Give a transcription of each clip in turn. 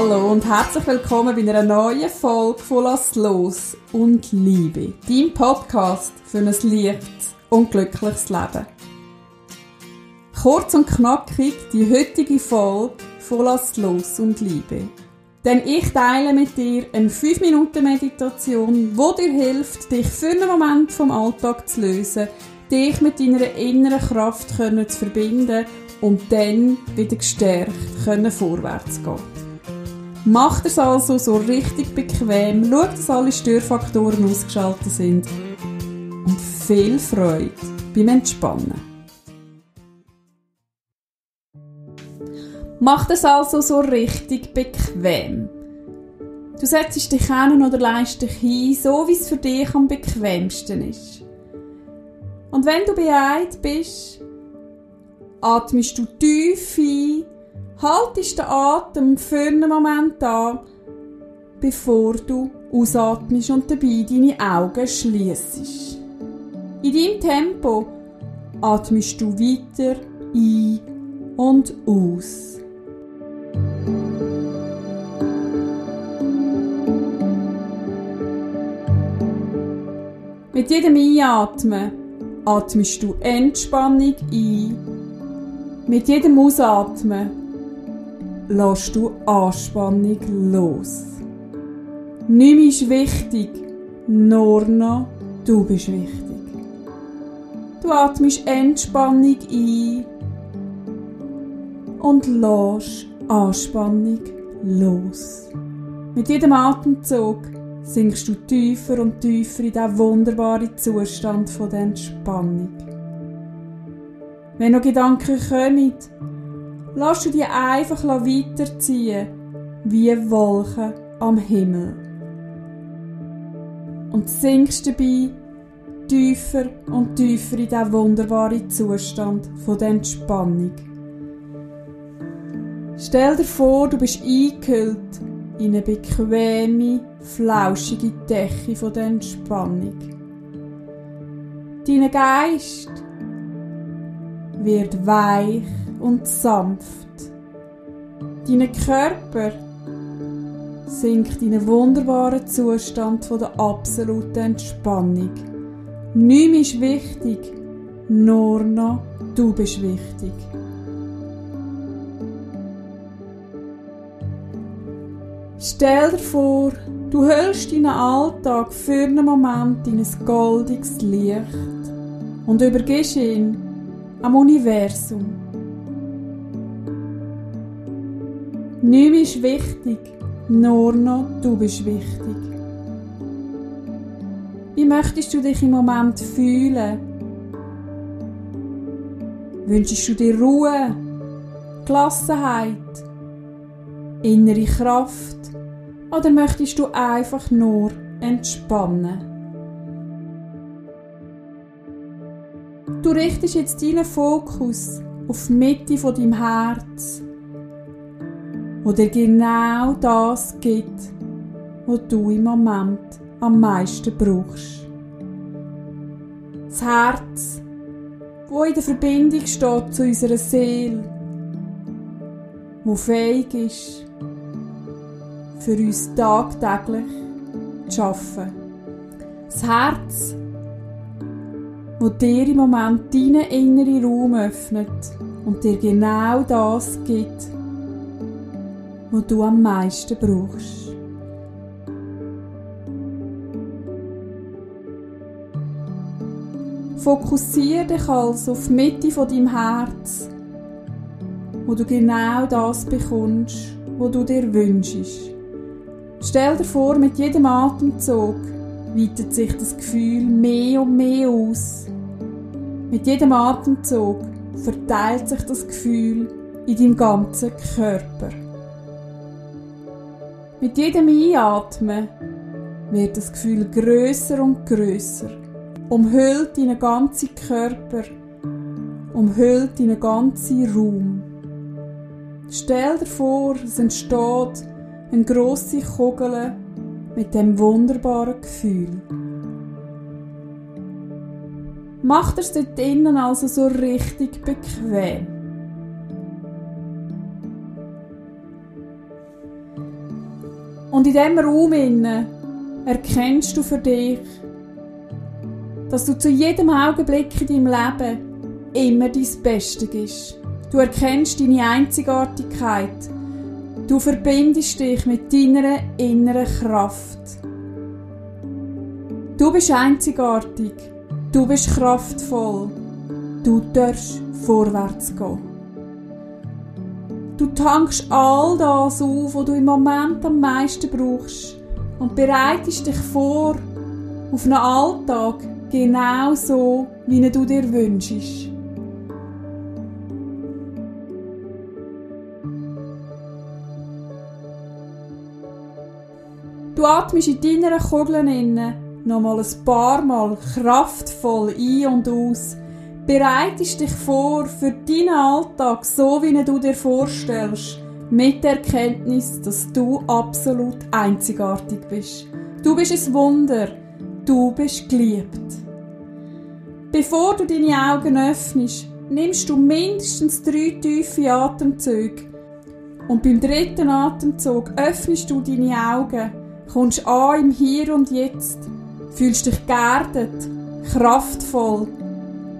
Hallo und herzlich willkommen bei einer neuen Folge von Lass los und Liebe, dein Podcast für ein leichtes und glückliches Leben. Kurz und knackig die heutige Folge von Lass los und Liebe. Denn ich teile mit dir eine 5-Minuten-Meditation, die dir hilft, dich für einen Moment vom Alltag zu lösen, dich mit deiner inneren Kraft zu verbinden und dann wieder gestärkt vorwärts gehen. Macht es also so richtig bequem, schaut, dass alle Störfaktoren ausgeschaltet sind und viel Freude beim Entspannen. Macht es also so richtig bequem. Du setzt dich hin oder leist dich hin, so wie es für dich am bequemsten ist. Und wenn du bereit bist, atmest du tief ein haltest den Atem für einen Moment an, bevor du ausatmest und dabei deine Augen schließt. In deinem Tempo atmest du weiter ein und aus. Mit jedem Einatmen atmest du Entspannung ein. Mit jedem Ausatmen lässt du Anspannung los. Nichts ist wichtig, nur noch du bist wichtig. Du atmest Entspannung ein und lässt Anspannung los. Mit jedem Atemzug sinkst du tiefer und tiefer in diesen wunderbaren Zustand der Entspannung. Wenn noch Gedanken kommen, Lass du die einfach weiterziehen, wie Wolken am Himmel. Und sinkst dabei tiefer und tiefer in diesen wunderbaren Zustand der Entspannung. Stell dir vor, du bist eingehüllt in eine bequeme, flauschige Decke der Entspannung. Dein Geist wird weich und sanft. Dein Körper sinkt in einen wunderbaren Zustand von der absoluten Entspannung. Nichts ist wichtig, nur noch du bist wichtig. Stell dir vor, du hältst deinen Alltag für einen Moment in ein goldiges Licht und übergibst ihn am Universum. Nichts ist wichtig, nur noch du bist wichtig. Wie möchtest du dich im Moment fühlen? Wünschst du dir Ruhe, Gelassenheit, innere Kraft oder möchtest du einfach nur entspannen? Du richtest jetzt deinen Fokus auf die Mitte von deinem Herz wo dir genau das gibt, was du im Moment am meisten brauchst. Das Herz, wo in der Verbindung steht zu unserer Seele, wo fähig ist, für uns tagtäglich zu arbeiten. Das Herz, wo dir im Moment deinen inneren Raum öffnet und dir genau das gibt, wo du am meisten brauchst. Fokussiere dich also auf die Mitte von deinem Herz, wo du genau das bekommst, wo du dir wünschst. Stell dir vor, mit jedem Atemzug weitet sich das Gefühl mehr und mehr aus. Mit jedem Atemzug verteilt sich das Gefühl in deinem ganzen Körper. Mit jedem Einatmen wird das Gefühl größer und größer, umhüllt deinen ganzen Körper, umhüllt deinen ganzen Raum. Stell dir vor, es entsteht eine grosse Kugel mit dem wunderbaren Gefühl. Mach es dort innen also so richtig bequem. Und in diesem Raum innen erkennst du für dich, dass du zu jedem Augenblick in deinem Leben immer dein Beste bist. Du erkennst deine Einzigartigkeit. Du verbindest dich mit deiner inneren Kraft. Du bist einzigartig. Du bist kraftvoll. Du darfst vorwärts gehen. Du tankst all das auf, was du im Moment am meisten brauchst und bereitest dich vor auf einen Alltag genau so, wie du dir wünschst. Du atmest in deiner Kugel innen nochmal ein paar Mal kraftvoll ein und aus bereitest dich vor für deinen Alltag, so wie du dir vorstellst, mit der Erkenntnis, dass du absolut einzigartig bist. Du bist ein Wunder, du bist geliebt. Bevor du deine Augen öffnest, nimmst du mindestens drei tiefe Atemzüge. Und beim dritten Atemzug öffnest du deine Augen, kommst an im Hier und Jetzt, fühlst dich geerdet, kraftvoll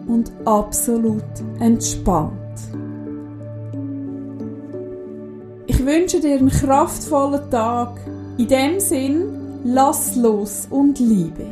und absolut entspannt. Ich wünsche dir einen kraftvollen Tag. In dem Sinn, lass los und liebe.